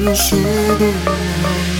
是谁的爱